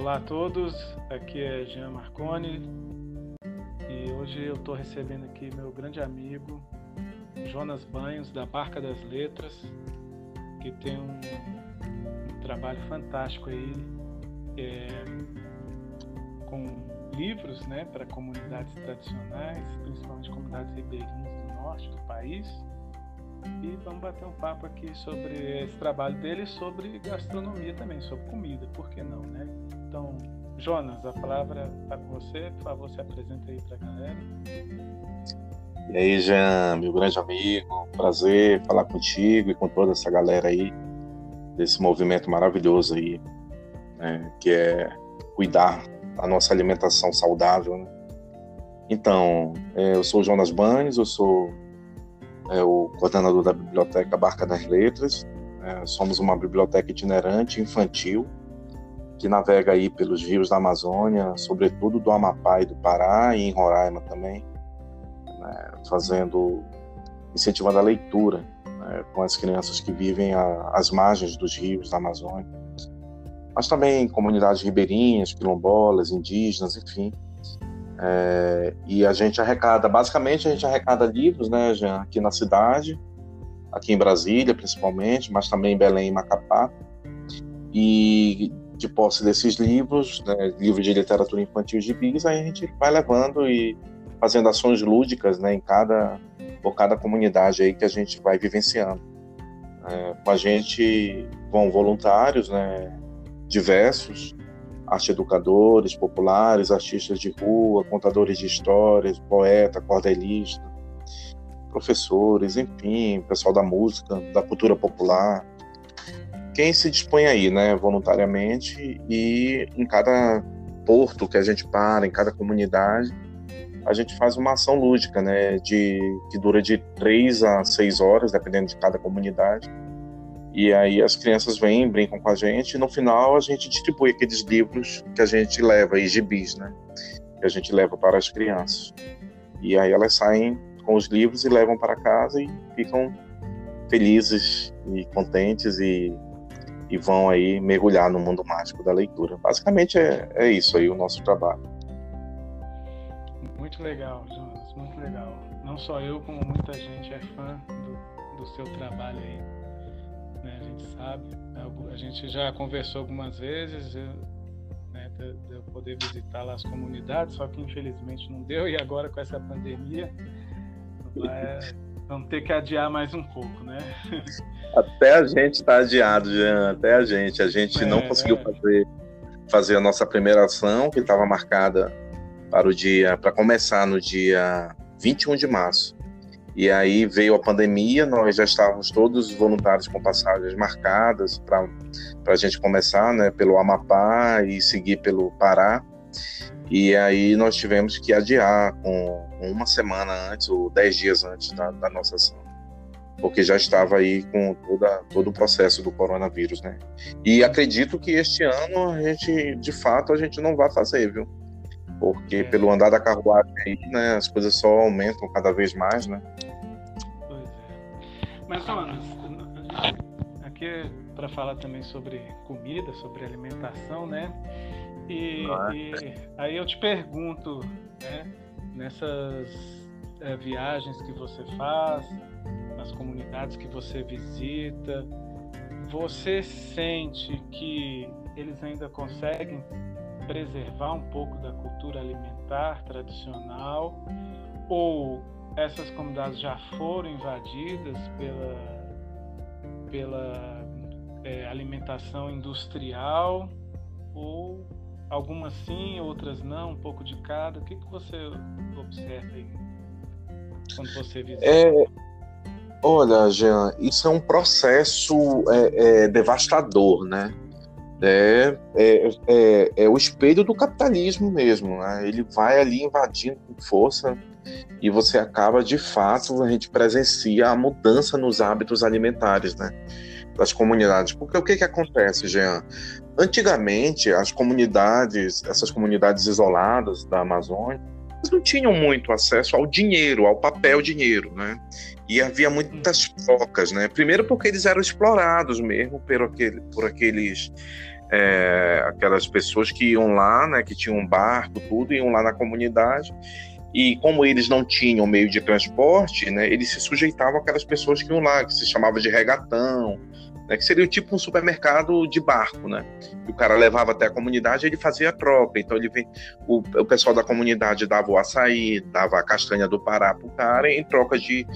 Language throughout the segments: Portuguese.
Olá a todos, aqui é Jean Marconi e hoje eu estou recebendo aqui meu grande amigo Jonas Banhos, da Barca das Letras, que tem um, um trabalho fantástico aí é, com livros né, para comunidades tradicionais, principalmente comunidades ribeirinhas do norte do país. E vamos bater um papo aqui sobre esse trabalho dele e sobre gastronomia também, sobre comida, por que não, né? Então, Jonas, a palavra está com você, por favor, se apresenta aí para a galera. E aí, Jean, meu grande amigo, prazer falar contigo e com toda essa galera aí, desse movimento maravilhoso aí, né, que é cuidar da nossa alimentação saudável. Né? Então, é, eu sou o Jonas Banhos, eu sou é, o coordenador da Biblioteca Barca das Letras, é, somos uma biblioteca itinerante infantil, que navega aí pelos rios da Amazônia, sobretudo do Amapá e do Pará, e em Roraima também, né, fazendo, incentivando a leitura né, com as crianças que vivem a, às margens dos rios da Amazônia, mas também comunidades ribeirinhas, quilombolas, indígenas, enfim. É, e a gente arrecada, basicamente a gente arrecada livros, né, Jean, aqui na cidade, aqui em Brasília principalmente, mas também em Belém e Macapá. E de posse desses livros, né, livros de literatura infantil de bis, aí a gente vai levando e fazendo ações lúdicas né, em cada, por cada comunidade aí que a gente vai vivenciando. É, com a gente vão voluntários né, diversos, arte educadores, populares, artistas de rua, contadores de histórias, poeta, cordelista, professores, enfim, pessoal da música, da cultura popular. Quem se dispõe aí, né, voluntariamente e em cada porto que a gente para, em cada comunidade, a gente faz uma ação lúdica, né, de que dura de três a seis horas, dependendo de cada comunidade. E aí as crianças vêm, brincam com a gente, e no final a gente distribui aqueles livros que a gente leva, e gibis, né, que a gente leva para as crianças. E aí elas saem com os livros e levam para casa e ficam felizes e contentes e, e vão aí mergulhar no mundo mágico da leitura. Basicamente é, é isso aí o nosso trabalho. Muito legal, Jonas, muito legal. Não só eu, como muita gente é fã do, do seu trabalho aí. Né? A gente sabe, a gente já conversou algumas vezes, né, de, de eu poder visitar lá as comunidades, só que infelizmente não deu, e agora com essa pandemia, vamos ter que adiar mais um pouco, né? Até a gente está adiado, Jean, até a gente. A gente é, não conseguiu é. fazer, fazer a nossa primeira ação, que estava marcada para o dia, para começar no dia 21 de março. E aí veio a pandemia, nós já estávamos todos voluntários com passagens marcadas para a gente começar, né, pelo Amapá e seguir pelo Pará. E aí nós tivemos que adiar com uma semana antes ou dez dias antes da, da nossa ação, porque já estava aí com toda, todo o processo do coronavírus, né? E acredito que este ano a gente, de fato, a gente não vai fazer, viu? porque é. pelo andar da carruagem aí, né, as coisas só aumentam cada vez mais, né? Mas, Jonas, aqui é para falar também sobre comida, sobre alimentação, né? E, ah. e aí eu te pergunto, né, nessas é, viagens que você faz, nas comunidades que você visita, você sente que eles ainda conseguem preservar um pouco da cultura alimentar tradicional ou essas comunidades já foram invadidas pela, pela é, alimentação industrial ou algumas sim, outras não, um pouco de cada. O que, que você observa aí quando você visita? É, olha, Jean, isso é um processo é, é devastador, né? é, é, é, é, o espelho do capitalismo mesmo. Né? Ele vai ali invadindo com força e você acaba, de fato, a gente presencia a mudança nos hábitos alimentares né? das comunidades. Porque o que, que acontece, Jean? Antigamente, as comunidades, essas comunidades isoladas da Amazônia, não tinham muito acesso ao dinheiro, ao papel dinheiro, né? E havia muitas trocas, né? Primeiro porque eles eram explorados mesmo por, aquele, por aqueles é, aquelas pessoas que iam lá, né, que tinham um barco, tudo, iam lá na comunidade e como eles não tinham meio de transporte, né, eles se sujeitavam àquelas pessoas que iam lá, que se chamava de regatão, né, que seria tipo um supermercado de barco, né? E o cara levava até a comunidade, ele fazia a troca. Então ele vem, o, o pessoal da comunidade dava o açaí, dava a castanha do Pará pro cara em troca de,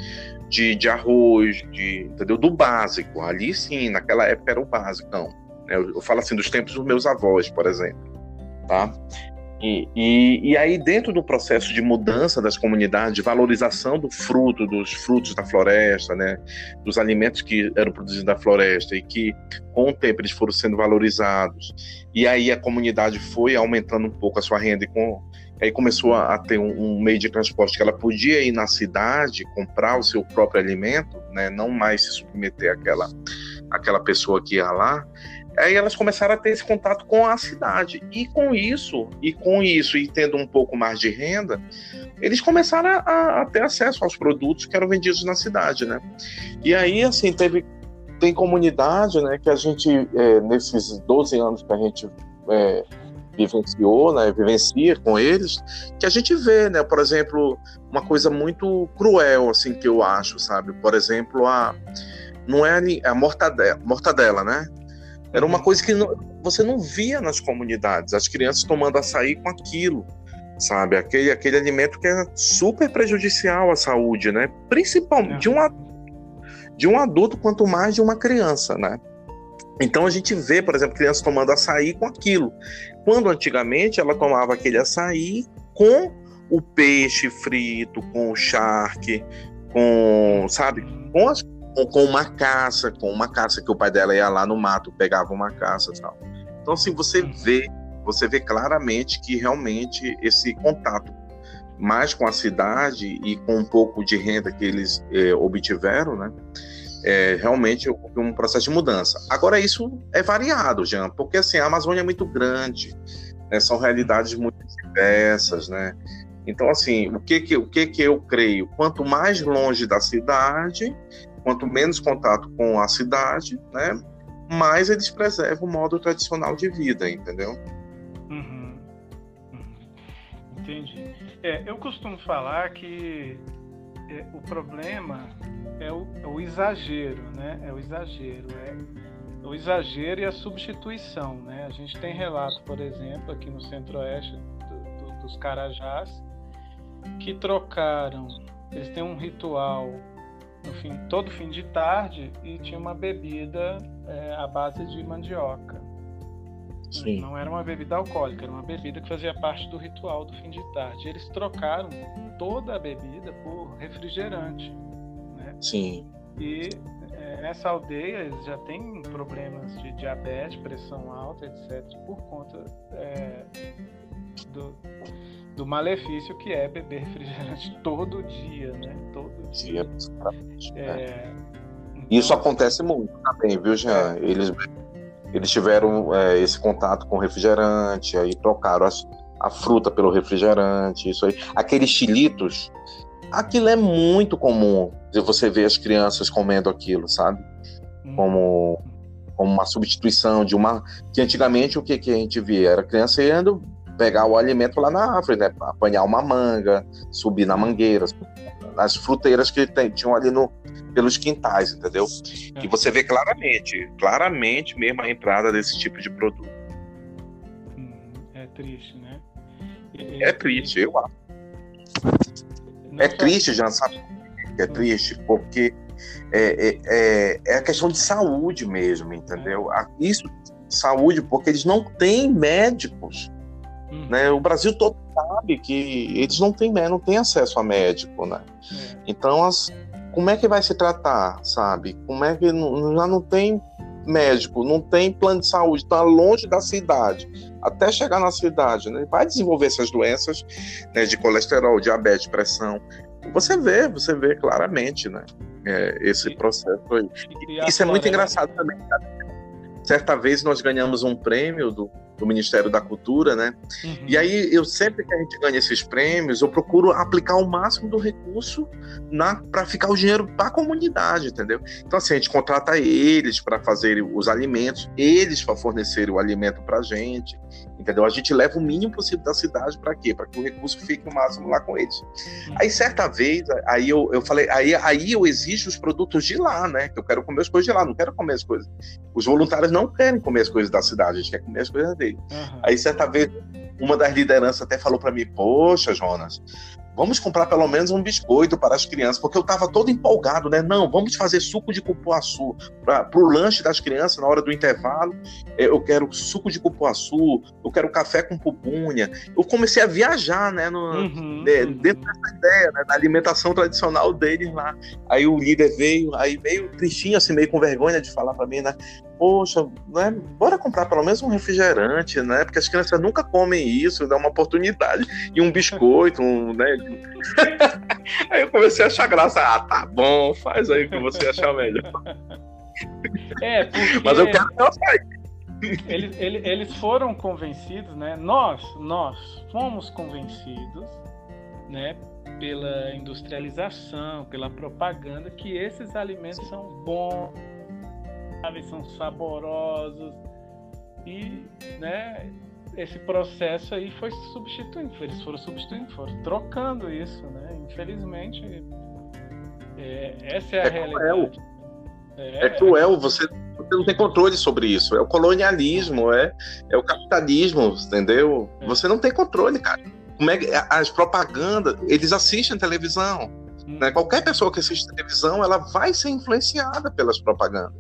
de, de arroz, de, entendeu? Do básico. Ali sim, naquela época era o básico. Né? Eu, eu falo assim dos tempos dos meus avós, por exemplo, tá? E, e, e, aí, dentro do processo de mudança das comunidades, de valorização do fruto, dos frutos da floresta, né, dos alimentos que eram produzidos da floresta e que, com o tempo, eles foram sendo valorizados, e aí a comunidade foi aumentando um pouco a sua renda, e com, aí começou a, a ter um, um, meio de transporte que ela podia ir na cidade comprar o seu próprio alimento, né, não mais se submeter àquela, àquela pessoa que ia lá Aí elas começaram a ter esse contato com a cidade. E com isso, e com isso, e tendo um pouco mais de renda, eles começaram a, a ter acesso aos produtos que eram vendidos na cidade, né? E aí, assim, teve tem comunidade, né, que a gente, é, nesses 12 anos que a gente é, vivenciou, né, vivencia com eles, que a gente vê, né, por exemplo, uma coisa muito cruel, assim, que eu acho, sabe? Por exemplo, a não é a mortadela, mortadela né? Era uma coisa que não, você não via nas comunidades, as crianças tomando açaí com aquilo, sabe? Aquele, aquele alimento que é super prejudicial à saúde, né? Principalmente é. de, um, de um adulto, quanto mais de uma criança, né? Então a gente vê, por exemplo, crianças tomando açaí com aquilo. Quando antigamente ela tomava aquele açaí com o peixe frito, com o charque, com, sabe, com as com uma caça, com uma caça que o pai dela ia lá no mato, pegava uma caça e tal. Então, assim, você vê, você vê claramente que realmente esse contato mais com a cidade e com um pouco de renda que eles é, obtiveram, né? É, realmente um processo de mudança. Agora, isso é variado, Jean, porque assim, a Amazônia é muito grande, né? são realidades muito diversas, né? Então, assim, o que que, o que que eu creio? Quanto mais longe da cidade, quanto menos contato com a cidade, né, mais eles preservam o modo tradicional de vida, entendeu? Uhum. Uhum. Entendi. É, eu costumo falar que é, o problema é o, é o, exagero, né? É o exagero, é o exagero e a substituição, né? A gente tem relato, por exemplo, aqui no Centro-Oeste do, do, dos Carajás, que trocaram, eles têm um ritual no fim, todo fim de tarde e tinha uma bebida é, à base de mandioca. Sim. Não era uma bebida alcoólica, era uma bebida que fazia parte do ritual do fim de tarde. Eles trocaram toda a bebida por refrigerante. Né? Sim. E é, nessa aldeia eles já têm problemas de diabetes, pressão alta, etc., por conta é, do, do malefício que é beber refrigerante todo dia, né? Todo dia. É, é, então... Isso acontece muito também, viu, Jean? É. Eles, eles tiveram é, esse contato com refrigerante, aí trocaram as, a fruta pelo refrigerante, isso aí. Aqueles chilitos, aquilo é muito comum você ver as crianças comendo aquilo, sabe? Hum. Como, como uma substituição de uma. Que antigamente o que, que a gente via? Era criança indo pegar o alimento lá na árvore, né? Apanhar uma manga, subir na mangueira, nas fruteiras que tem, tinham ali no, pelos quintais, entendeu? É. E você vê claramente, claramente mesmo a entrada desse tipo de produto. Hum, é triste, né? É, é triste, eu acho. é triste, já sabe? É triste, porque é, é, é, é, a questão de saúde mesmo, entendeu? É. Isso, saúde, porque eles não têm médicos Hum. Né? O Brasil todo sabe que eles não têm, né, não têm acesso a médico, né? É. Então, as, como é que vai se tratar, sabe? Como é que não, já não tem médico, não tem plano de saúde, está longe da cidade, até chegar na cidade, né? Vai desenvolver essas doenças né, de colesterol, diabetes, pressão. Você vê, você vê claramente, né? É, esse e, processo aí. Isso é muito engraçado também. Certa vez nós ganhamos um prêmio do do Ministério da Cultura, né? Uhum. E aí eu sempre que a gente ganha esses prêmios, eu procuro aplicar o máximo do recurso para ficar o dinheiro para a comunidade, entendeu? Então assim a gente contrata eles para fazer os alimentos, eles para fornecer o alimento para a gente, entendeu? A gente leva o mínimo possível da cidade para quê? Para que o recurso fique o máximo lá com eles. Uhum. Aí certa vez, aí eu, eu falei, aí, aí eu exijo os produtos de lá, né? Que eu quero comer as coisas de lá, não quero comer as coisas. Os voluntários não querem comer as coisas da cidade, a gente quer comer as coisas dele. Uhum. Aí certa vez uma das lideranças até falou para mim: Poxa, Jonas, vamos comprar pelo menos um biscoito para as crianças, porque eu estava todo empolgado, né? Não, vamos fazer suco de cupuaçu para o lanche das crianças na hora do intervalo. É, eu quero suco de cupuaçu, eu quero café com pupunha. Eu comecei a viajar, né? No, uhum, né, uhum. Dentro dessa ideia, né? Da alimentação tradicional deles lá. Aí o líder veio, aí meio tristinho, assim, meio com vergonha de falar para mim, né? poxa, né, bora comprar pelo menos um refrigerante, né? Porque as crianças nunca comem isso, dá uma oportunidade. E um biscoito, um, né? aí eu comecei a achar graça. Ah, tá bom, faz aí que você achar melhor. É, porque... Mas eu quero que ela eles, eles, eles foram convencidos, né? Nós, nós fomos convencidos, né? Pela industrialização, pela propaganda, que esses alimentos são bons são saborosos e, né, esse processo aí foi substituindo, eles foram substituindo, foram trocando isso, né? Infelizmente, é, essa é a é realidade. Cruel. É, é cruel, você, você não tem controle sobre isso. É o colonialismo, é, é o capitalismo, entendeu? É. Você não tem controle, cara. Como é que as propagandas, eles assistem televisão. Hum. Né? Qualquer pessoa que assiste televisão, ela vai ser influenciada pelas propagandas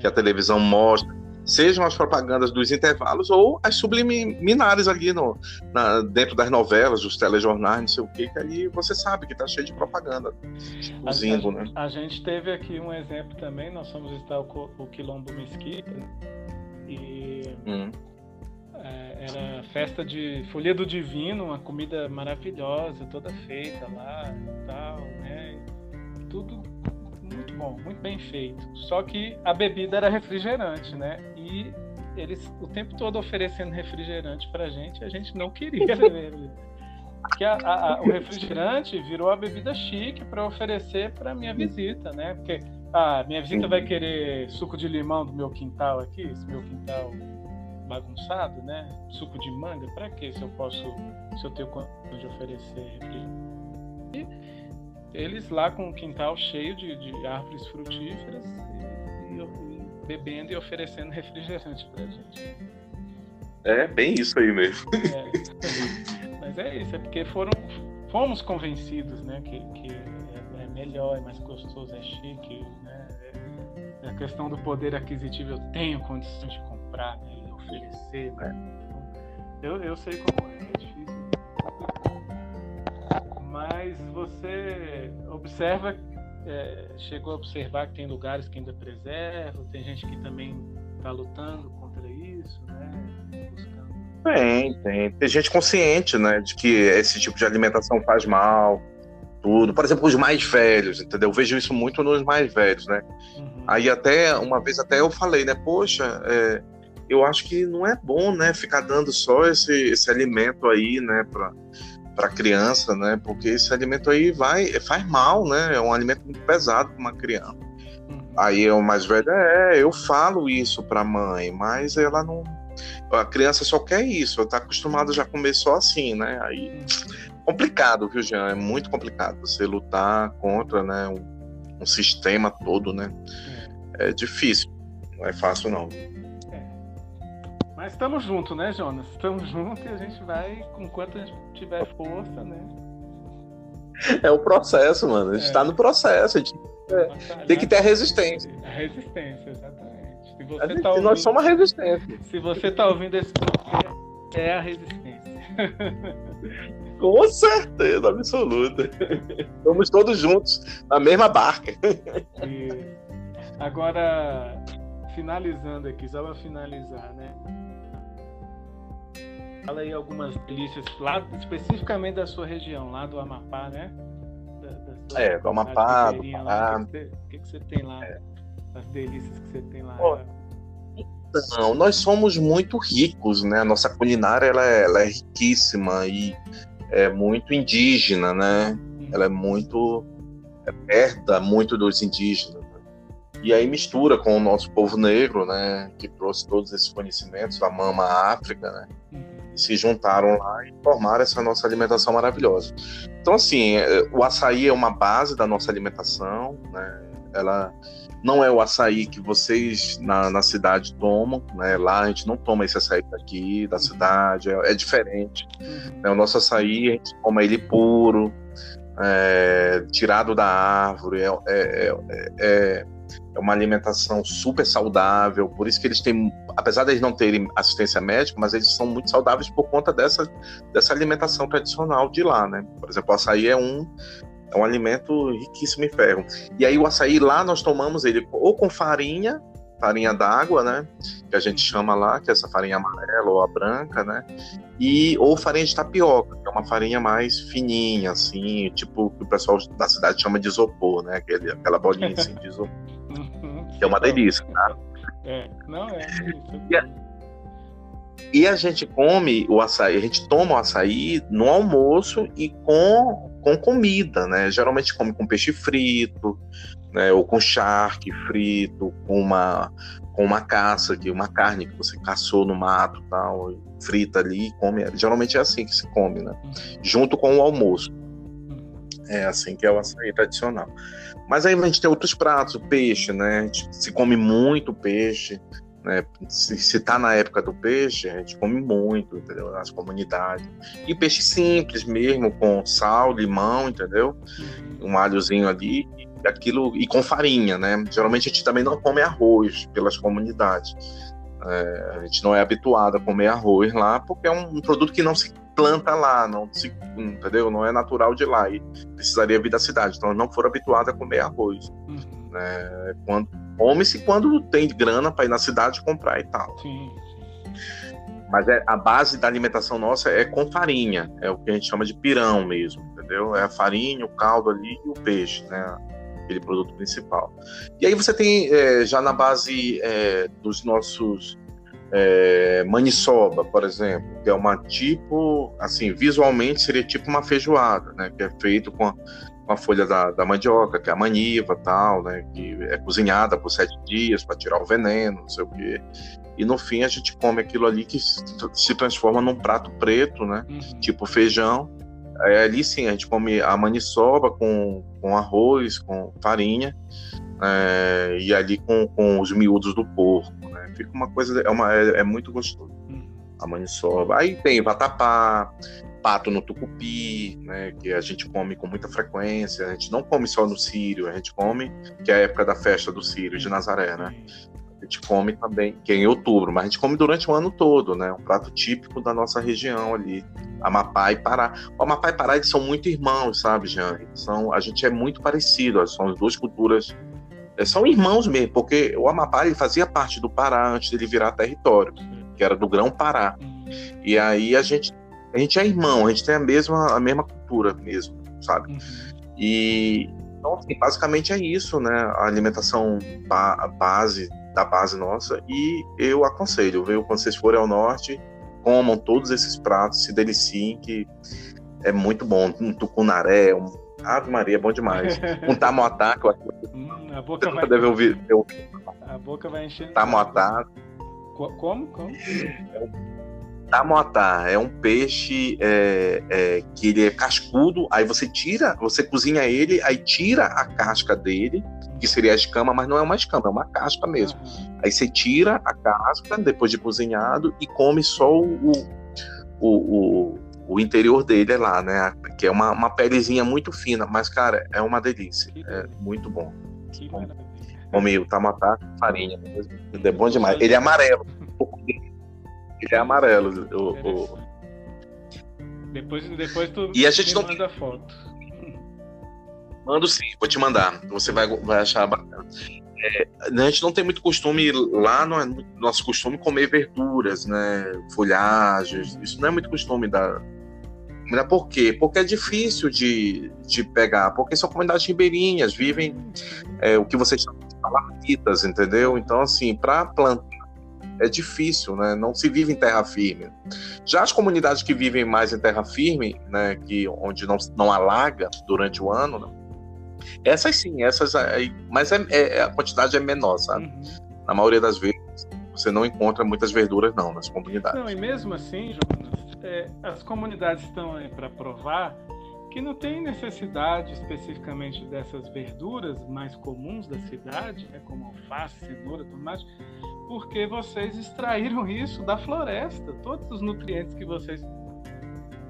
que a televisão mostra, sejam as propagandas dos intervalos ou as subliminares ali no, na, dentro das novelas, dos telejornais, não sei o que, que aí você sabe que está cheio de propaganda cozindo, né? A gente teve aqui um exemplo também, nós fomos visitar o, o Quilombo Mesquita e hum. é, era festa de Folia do Divino, uma comida maravilhosa, toda feita lá e tal, né? Tudo muito bom, muito bem feito. Só que a bebida era refrigerante, né? E eles o tempo todo oferecendo refrigerante pra gente, a gente não queria beber. Porque a, a, o refrigerante virou a bebida chique para oferecer para minha visita, né? Porque a minha visita vai querer suco de limão do meu quintal aqui, esse meu quintal bagunçado, né? Suco de manga, para quê? Se eu posso, se eu tenho de oferecer refrigerante. E eles lá com um quintal cheio de, de árvores frutíferas e, e, e, bebendo e oferecendo refrigerante pra gente. É bem isso aí mesmo. É, mas é isso, é porque foram, fomos convencidos né, que, que é, é melhor, é mais gostoso, é chique. Né, é, a questão do poder aquisitivo, eu tenho condições de comprar né, e oferecer. Né, eu, eu sei como é, é difícil mas você observa, é, chegou a observar que tem lugares que ainda preservam, tem gente que também está lutando contra isso, né? Buscando. Tem, tem. Tem gente consciente, né, de que esse tipo de alimentação faz mal, tudo. Por exemplo, os mais velhos, entendeu? Eu vejo isso muito nos mais velhos, né? Uhum. Aí até, uma vez até eu falei, né, poxa, é, eu acho que não é bom, né, ficar dando só esse, esse alimento aí, né, para para criança, né? Porque esse alimento aí vai faz mal, né? É um alimento muito pesado para uma criança. Uhum. Aí o mais velho é, eu falo isso para a mãe, mas ela não a criança só quer isso, está acostumada já só assim, né? Aí uhum. complicado, viu, Jean? É muito complicado você lutar contra, né, um, um sistema todo, né? É. é difícil, não é fácil não. Mas estamos juntos, né, Jonas? Estamos juntos e a gente vai com quanto a gente tiver força, né? É o processo, mano. A gente está é. no processo. A gente é, tem que ter a resistência. A resistência, exatamente. Se você gente, tá ouvindo, nós somos a resistência. Se você está ouvindo esse podcast, é a resistência. Com certeza absoluta. Estamos todos juntos na mesma barca. Isso. Agora, finalizando aqui, só para finalizar, né? Fala aí algumas delícias lá, especificamente da sua região, lá do Amapá, né? Da, é, do Amapá, do Pará. O que, que, você tem lá? É. As delícias que você tem lá? Não, nós somos muito ricos, né? A nossa culinária ela é, ela é riquíssima e é muito indígena, né? Ela é muito é, herda muito dos indígenas. Né? E aí mistura com o nosso povo negro, né? Que trouxe todos esses conhecimentos da mama África, né? E se juntaram lá e formaram essa nossa alimentação maravilhosa. Então, assim, é, o açaí é uma base da nossa alimentação, né? Ela não é o açaí que vocês na, na cidade tomam, né? Lá a gente não toma esse açaí daqui, da cidade, é, é diferente. Uhum. Né? O nosso açaí, a gente toma ele puro, é, tirado da árvore, é, é, é, uma alimentação super saudável, por isso que eles têm, apesar de eles não terem assistência médica, mas eles são muito saudáveis por conta dessa, dessa alimentação tradicional de lá, né? Por exemplo, o açaí é um, é um alimento riquíssimo em ferro. E aí o açaí lá nós tomamos ele ou com farinha, farinha d'água, né? Que a gente chama lá, que é essa farinha amarela ou a branca, né? E ou farinha de tapioca, que é uma farinha mais fininha, assim, tipo que o pessoal da cidade chama de isopor, né? Aquele, aquela bolinha assim de isopor. que é uma delícia, tá? É, não é. E a gente come o açaí, a gente toma o açaí no almoço e com, com comida, né? Geralmente come com peixe frito, né? Ou com charque frito, com uma, com uma caça, que uma carne que você caçou no mato tal, frita ali e come. Geralmente é assim que se come, né? Junto com o almoço. É assim que é o açaí tradicional. Mas aí a gente tem outros pratos, o peixe, né? A gente se come muito peixe. Né? Se, se tá na época do peixe, a gente come muito, entendeu? Nas comunidades. E peixe simples mesmo, com sal, limão, entendeu? Um alhozinho ali, aquilo, e com farinha, né? Geralmente a gente também não come arroz pelas comunidades. É, a gente não é habituado a comer arroz lá, porque é um, um produto que não se planta lá, não se, entendeu? Não é natural de lá e precisaria vir da cidade. Então, não foram habituados a comer arroz. Uhum. Né? Quando come-se quando tem grana para ir na cidade comprar e tal. Sim, Mas é, a base da alimentação nossa é com farinha, é o que a gente chama de pirão mesmo, entendeu? É a farinha, o caldo ali e o peixe, né? Aquele produto principal. E aí você tem é, já na base é, dos nossos é, maniçoba, por exemplo, que é uma tipo, assim, visualmente seria tipo uma feijoada, né? Que é feito com a, com a folha da, da, mandioca, que é a maniva tal, né? Que é cozinhada por sete dias para tirar o veneno, não sei o quê. E no fim a gente come aquilo ali que se transforma num prato preto, né? Uhum. Tipo feijão. Ali sim, a gente come a maniçoba com, com arroz, com farinha, é, e ali com, com os miúdos do porco, né? Fica uma coisa, é, uma, é, é muito gostoso. Uhum. A maniçoba. Aí tem vatapá, pato no tucupi, né, que a gente come com muita frequência. A gente não come só no Sírio, a gente come, que é a época da festa do Sírio de Nazaré, né? A gente come também, que é em outubro, mas a gente come durante o ano todo, né? Um prato típico da nossa região ali, Amapá e Pará. O Amapá e Pará eles são muito irmãos, sabe, Jean? São, a gente é muito parecido, são as duas culturas é, são irmãos mesmo, porque o Amapá ele fazia parte do Pará antes dele virar território, que era do Grão Pará. E aí a gente a gente é irmão, a gente tem a mesma, a mesma cultura mesmo, sabe? Uhum. E então, assim, basicamente é isso, né? A alimentação ba base da base nossa. E eu aconselho, viu? Quando vocês forem ao norte, comam todos esses pratos, se deliciem, que é muito bom. Um tucunaré, um Ave Maria, é bom demais. Um tamoatá, que eu acho que hum, a boca vai... deve ouvir. Eu... A boca vai enchendo. Tamoatá. Como? Como? Tamotá é um peixe é, é, que ele é cascudo, aí você tira, você cozinha ele, aí tira a casca dele, que seria a escama, mas não é uma escama, é uma casca mesmo. Aí você tira a casca depois de cozinhado e come só o, o, o, o interior dele lá, né? Que é uma, uma pelezinha muito fina, mas cara, é uma delícia, é muito bom. Come o tamatá farinha, é bom demais. Ele é amarelo. Ele é amarelo. O, o... Depois, depois tu e a gente não manda foto. Mando sim, vou te mandar. Você vai, vai achar bacana. É, a gente não tem muito costume lá, não é nosso costume comer verduras, né? Folhagens. Isso não é muito costume da. Mas por quê? Porque é difícil de, de pegar, porque são comunidades ribeirinhas, vivem é, o que vocês chamam de entendeu? Então, assim, para plantar é difícil, né? Não se vive em terra firme. Já as comunidades que vivem mais em terra firme, né? Que onde não, não alaga durante o ano, né? Essas sim, essas aí, mas é, é, a quantidade é menor, sabe? Uhum. Na maioria das vezes você não encontra muitas verduras não nas comunidades. Não, e mesmo assim, Jonas, é, as comunidades estão aí para provar que não tem necessidade especificamente dessas verduras mais comuns da cidade, né, como alface, cenoura, tomate, porque vocês extraíram isso da floresta. Todos os nutrientes que vocês,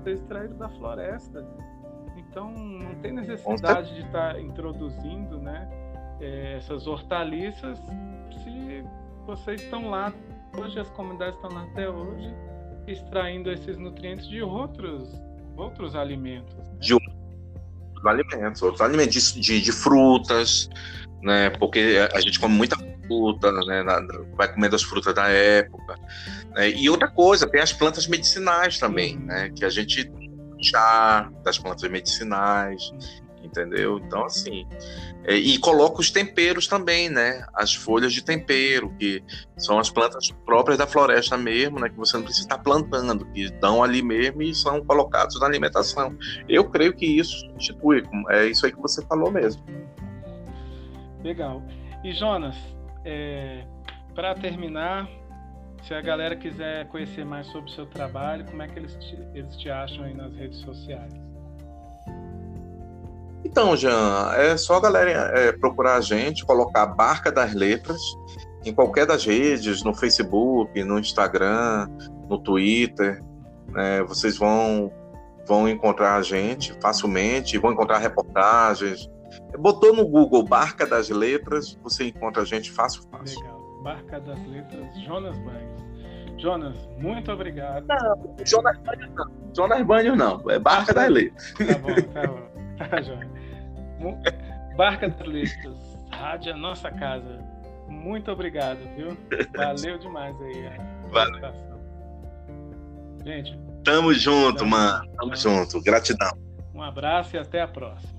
vocês extraíram da floresta. Então não tem necessidade de estar tá introduzindo né, é, essas hortaliças se vocês estão lá hoje, as comunidades estão lá até hoje, extraindo esses nutrientes de outros, outros alimentos de outros alimentos, outros alimentos, de, de, de, frutas, né? Porque a gente come muita fruta, né? vai comendo as frutas da época. Né? E outra coisa, tem as plantas medicinais também, né? Que a gente chá das plantas medicinais, entendeu? Então, assim, é, e coloca os temperos também, né? As folhas de tempero, que são as plantas próprias da floresta mesmo, né? Que você não precisa estar plantando, que dão ali mesmo e são colocados na alimentação. Eu creio que isso substitui, é isso aí que você falou mesmo. Legal. E Jonas, é, para terminar, se a galera quiser conhecer mais sobre o seu trabalho, como é que eles te, eles te acham aí nas redes sociais? Então, Jean, é só a galera é, procurar a gente, colocar a Barca das Letras em qualquer das redes, no Facebook, no Instagram, no Twitter. Né? Vocês vão, vão encontrar a gente facilmente, vão encontrar reportagens. Botou no Google Barca das Letras, você encontra a gente fácil, fácil. Legal. Barca das Letras, Jonas Banhos. Jonas, muito obrigado. Não, Jonas Banhos não. Jonas Banhos não, é Barca das Letras. Tá bom, tá bom. Tá, Jonas. Barca das Letras, Rádio a Nossa Casa. Muito obrigado, viu? Valeu demais aí a Valeu. Gente. Tamo junto, tamo, mano. Tamo tamo junto. Gratidão. Um abraço e até a próxima.